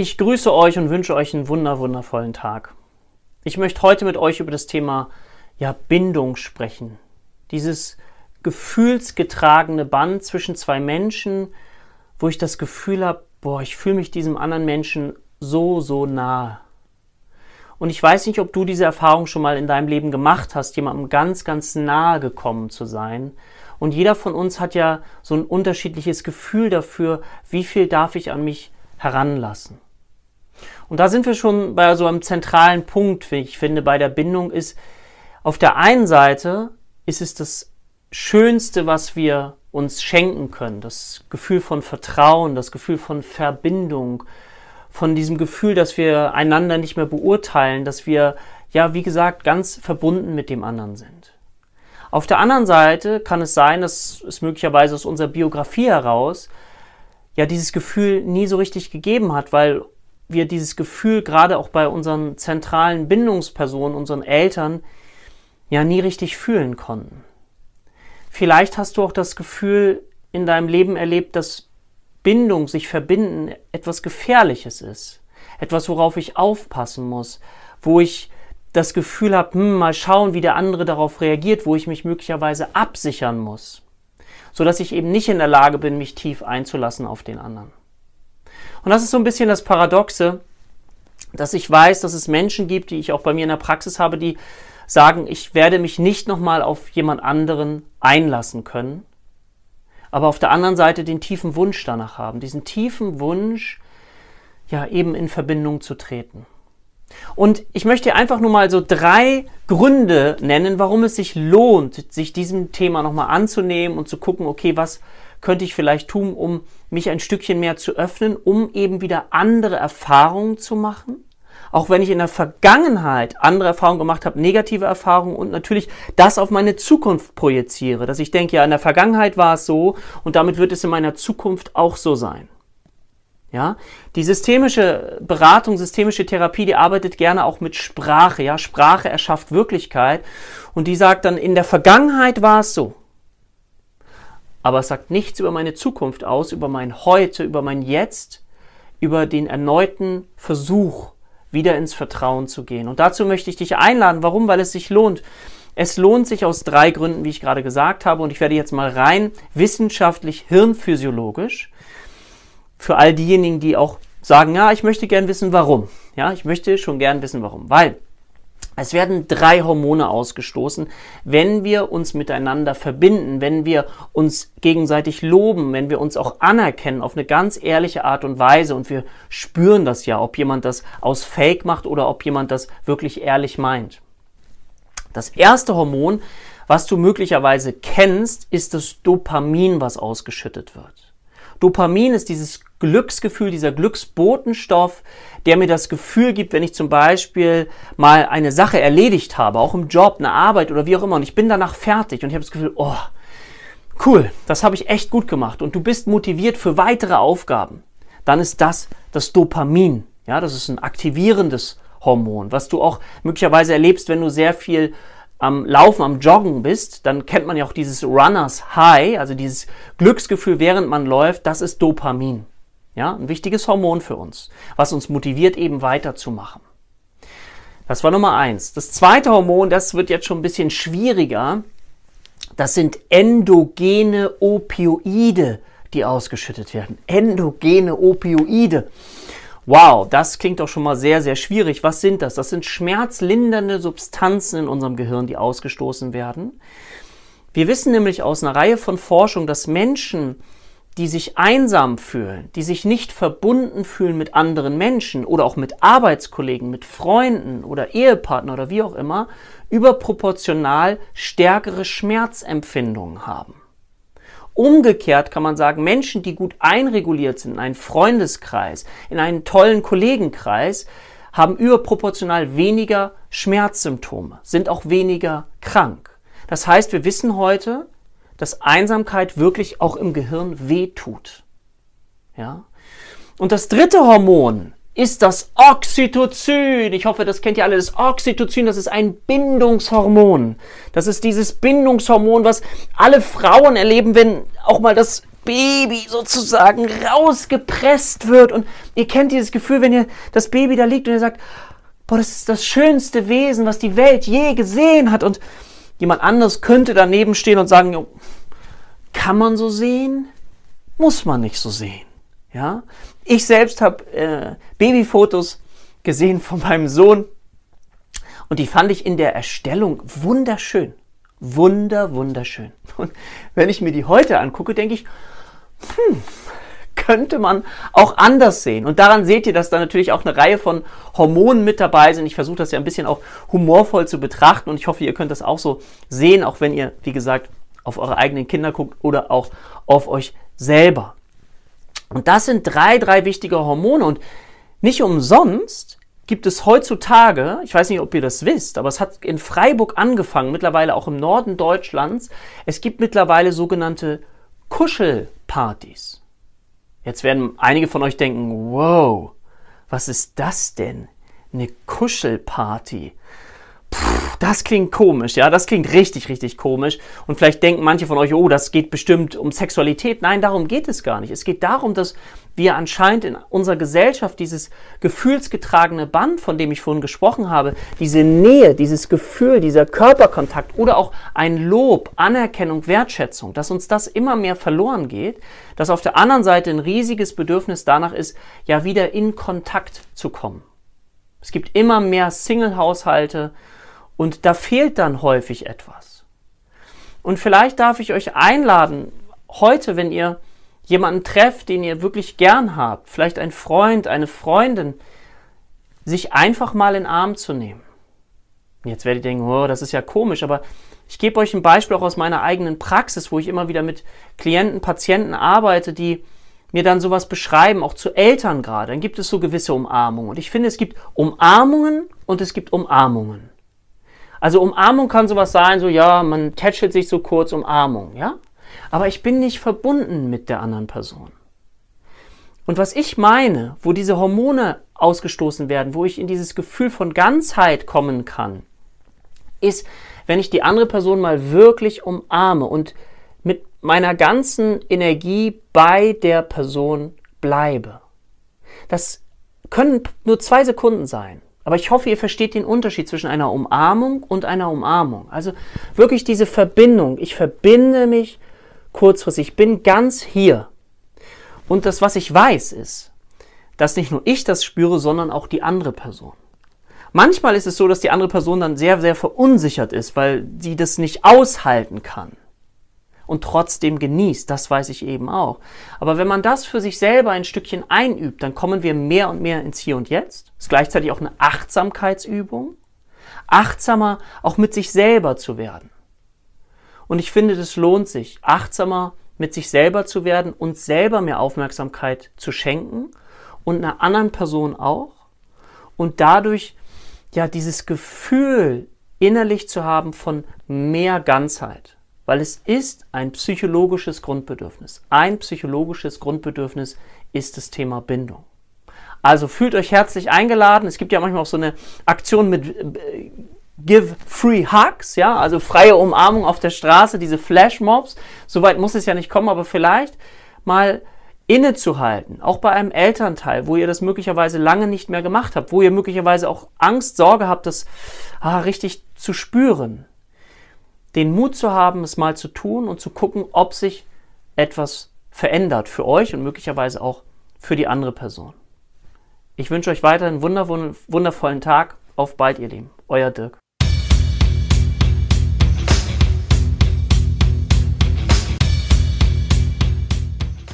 Ich grüße euch und wünsche euch einen wunder wundervollen Tag. Ich möchte heute mit euch über das Thema ja, Bindung sprechen. Dieses gefühlsgetragene Band zwischen zwei Menschen, wo ich das Gefühl habe, boah, ich fühle mich diesem anderen Menschen so, so nahe. Und ich weiß nicht, ob du diese Erfahrung schon mal in deinem Leben gemacht hast, jemandem ganz, ganz nahe gekommen zu sein. Und jeder von uns hat ja so ein unterschiedliches Gefühl dafür, wie viel darf ich an mich heranlassen. Und da sind wir schon bei so einem zentralen Punkt, wie ich finde, bei der Bindung ist, auf der einen Seite ist es das Schönste, was wir uns schenken können, das Gefühl von Vertrauen, das Gefühl von Verbindung, von diesem Gefühl, dass wir einander nicht mehr beurteilen, dass wir, ja, wie gesagt, ganz verbunden mit dem anderen sind. Auf der anderen Seite kann es sein, dass es möglicherweise aus unserer Biografie heraus ja dieses Gefühl nie so richtig gegeben hat, weil wir dieses Gefühl gerade auch bei unseren zentralen Bindungspersonen, unseren Eltern, ja nie richtig fühlen konnten. Vielleicht hast du auch das Gefühl in deinem Leben erlebt, dass Bindung, sich verbinden, etwas Gefährliches ist. Etwas, worauf ich aufpassen muss, wo ich das Gefühl habe, hm, mal schauen, wie der andere darauf reagiert, wo ich mich möglicherweise absichern muss, so dass ich eben nicht in der Lage bin, mich tief einzulassen auf den anderen. Und das ist so ein bisschen das Paradoxe, dass ich weiß, dass es Menschen gibt, die ich auch bei mir in der Praxis habe, die sagen, ich werde mich nicht nochmal auf jemand anderen einlassen können, aber auf der anderen Seite den tiefen Wunsch danach haben, diesen tiefen Wunsch, ja, eben in Verbindung zu treten. Und ich möchte einfach nur mal so drei Gründe nennen, warum es sich lohnt, sich diesem Thema nochmal anzunehmen und zu gucken, okay, was könnte ich vielleicht tun, um mich ein Stückchen mehr zu öffnen, um eben wieder andere Erfahrungen zu machen. Auch wenn ich in der Vergangenheit andere Erfahrungen gemacht habe, negative Erfahrungen und natürlich das auf meine Zukunft projiziere, dass ich denke, ja, in der Vergangenheit war es so und damit wird es in meiner Zukunft auch so sein. Ja, die systemische Beratung, systemische Therapie, die arbeitet gerne auch mit Sprache. Ja, Sprache erschafft Wirklichkeit und die sagt dann, in der Vergangenheit war es so. Aber es sagt nichts über meine Zukunft aus, über mein Heute, über mein Jetzt, über den erneuten Versuch, wieder ins Vertrauen zu gehen. Und dazu möchte ich dich einladen. Warum? Weil es sich lohnt. Es lohnt sich aus drei Gründen, wie ich gerade gesagt habe. Und ich werde jetzt mal rein wissenschaftlich, hirnphysiologisch für all diejenigen, die auch sagen, ja, ich möchte gern wissen, warum. Ja, ich möchte schon gern wissen, warum. Weil es werden drei Hormone ausgestoßen, wenn wir uns miteinander verbinden, wenn wir uns gegenseitig loben, wenn wir uns auch anerkennen auf eine ganz ehrliche Art und Weise und wir spüren das ja, ob jemand das aus Fake macht oder ob jemand das wirklich ehrlich meint. Das erste Hormon, was du möglicherweise kennst, ist das Dopamin, was ausgeschüttet wird. Dopamin ist dieses Glücksgefühl, dieser Glücksbotenstoff, der mir das Gefühl gibt, wenn ich zum Beispiel mal eine Sache erledigt habe, auch im Job, eine Arbeit oder wie auch immer, und ich bin danach fertig und ich habe das Gefühl, oh, cool, das habe ich echt gut gemacht und du bist motiviert für weitere Aufgaben, dann ist das das Dopamin. Ja, das ist ein aktivierendes Hormon, was du auch möglicherweise erlebst, wenn du sehr viel am Laufen, am Joggen bist, dann kennt man ja auch dieses Runners High, also dieses Glücksgefühl, während man läuft, das ist Dopamin. Ja, ein wichtiges Hormon für uns, was uns motiviert, eben weiterzumachen. Das war Nummer eins. Das zweite Hormon, das wird jetzt schon ein bisschen schwieriger. Das sind endogene Opioide, die ausgeschüttet werden. Endogene Opioide. Wow, das klingt doch schon mal sehr, sehr schwierig. Was sind das? Das sind schmerzlindernde Substanzen in unserem Gehirn, die ausgestoßen werden. Wir wissen nämlich aus einer Reihe von Forschung, dass Menschen, die sich einsam fühlen, die sich nicht verbunden fühlen mit anderen Menschen oder auch mit Arbeitskollegen, mit Freunden oder Ehepartner oder wie auch immer, überproportional stärkere Schmerzempfindungen haben. Umgekehrt kann man sagen, Menschen, die gut einreguliert sind in einen Freundeskreis, in einen tollen Kollegenkreis, haben überproportional weniger Schmerzsymptome, sind auch weniger krank. Das heißt, wir wissen heute, dass Einsamkeit wirklich auch im Gehirn wehtut. Ja? Und das dritte Hormon ist das Oxytocin. Ich hoffe, das kennt ihr alle. Das Oxytocin, das ist ein Bindungshormon. Das ist dieses Bindungshormon, was alle Frauen erleben, wenn auch mal das Baby sozusagen rausgepresst wird. Und ihr kennt dieses Gefühl, wenn ihr das Baby da liegt und ihr sagt, boah, das ist das schönste Wesen, was die Welt je gesehen hat. Und jemand anderes könnte daneben stehen und sagen, kann man so sehen? Muss man nicht so sehen. Ja? Ich selbst habe äh, Babyfotos gesehen von meinem Sohn und die fand ich in der Erstellung wunderschön. Wunder, wunderschön. Und wenn ich mir die heute angucke, denke ich, hm, könnte man auch anders sehen. Und daran seht ihr, dass da natürlich auch eine Reihe von Hormonen mit dabei sind. Ich versuche das ja ein bisschen auch humorvoll zu betrachten und ich hoffe, ihr könnt das auch so sehen, auch wenn ihr, wie gesagt, auf eure eigenen Kinder guckt oder auch auf euch selber. Und das sind drei, drei wichtige Hormone und nicht umsonst gibt es heutzutage, ich weiß nicht, ob ihr das wisst, aber es hat in Freiburg angefangen, mittlerweile auch im Norden Deutschlands. Es gibt mittlerweile sogenannte Kuschelpartys. Jetzt werden einige von euch denken, wow, was ist das denn? Eine Kuschelparty. Das klingt komisch, ja, das klingt richtig, richtig komisch. Und vielleicht denken manche von euch, oh, das geht bestimmt um Sexualität. Nein, darum geht es gar nicht. Es geht darum, dass wir anscheinend in unserer Gesellschaft dieses gefühlsgetragene Band, von dem ich vorhin gesprochen habe, diese Nähe, dieses Gefühl, dieser Körperkontakt oder auch ein Lob, Anerkennung, Wertschätzung, dass uns das immer mehr verloren geht, dass auf der anderen Seite ein riesiges Bedürfnis danach ist, ja wieder in Kontakt zu kommen. Es gibt immer mehr Single-Haushalte, und da fehlt dann häufig etwas. Und vielleicht darf ich euch einladen, heute, wenn ihr jemanden trefft, den ihr wirklich gern habt, vielleicht ein Freund, eine Freundin, sich einfach mal in den Arm zu nehmen. Jetzt werdet ihr denken, oh, das ist ja komisch, aber ich gebe euch ein Beispiel auch aus meiner eigenen Praxis, wo ich immer wieder mit Klienten, Patienten arbeite, die mir dann sowas beschreiben, auch zu Eltern gerade. Dann gibt es so gewisse Umarmungen. Und ich finde, es gibt Umarmungen und es gibt Umarmungen. Also Umarmung kann sowas sein, so ja, man tätschelt sich so kurz, Umarmung, ja? Aber ich bin nicht verbunden mit der anderen Person. Und was ich meine, wo diese Hormone ausgestoßen werden, wo ich in dieses Gefühl von Ganzheit kommen kann, ist, wenn ich die andere Person mal wirklich umarme und mit meiner ganzen Energie bei der Person bleibe. Das können nur zwei Sekunden sein. Aber ich hoffe, ihr versteht den Unterschied zwischen einer Umarmung und einer Umarmung. Also wirklich diese Verbindung. Ich verbinde mich kurzfristig. Ich bin ganz hier. Und das, was ich weiß, ist, dass nicht nur ich das spüre, sondern auch die andere Person. Manchmal ist es so, dass die andere Person dann sehr, sehr verunsichert ist, weil sie das nicht aushalten kann und trotzdem genießt. Das weiß ich eben auch. Aber wenn man das für sich selber ein Stückchen einübt, dann kommen wir mehr und mehr ins Hier und Jetzt. Ist gleichzeitig auch eine Achtsamkeitsübung. Achtsamer auch mit sich selber zu werden. Und ich finde, das lohnt sich, achtsamer mit sich selber zu werden und selber mehr Aufmerksamkeit zu schenken und einer anderen Person auch. Und dadurch ja dieses Gefühl innerlich zu haben von mehr Ganzheit weil es ist ein psychologisches Grundbedürfnis. Ein psychologisches Grundbedürfnis ist das Thema Bindung. Also fühlt euch herzlich eingeladen. Es gibt ja manchmal auch so eine Aktion mit äh, Give Free Hugs, ja, also freie Umarmung auf der Straße, diese Flashmobs. Soweit muss es ja nicht kommen, aber vielleicht mal innezuhalten, auch bei einem Elternteil, wo ihr das möglicherweise lange nicht mehr gemacht habt, wo ihr möglicherweise auch Angst, Sorge habt, das ah, richtig zu spüren den Mut zu haben, es mal zu tun und zu gucken, ob sich etwas verändert für euch und möglicherweise auch für die andere Person. Ich wünsche euch weiterhin einen wundervollen Tag. Auf bald, ihr Lieben. Euer Dirk.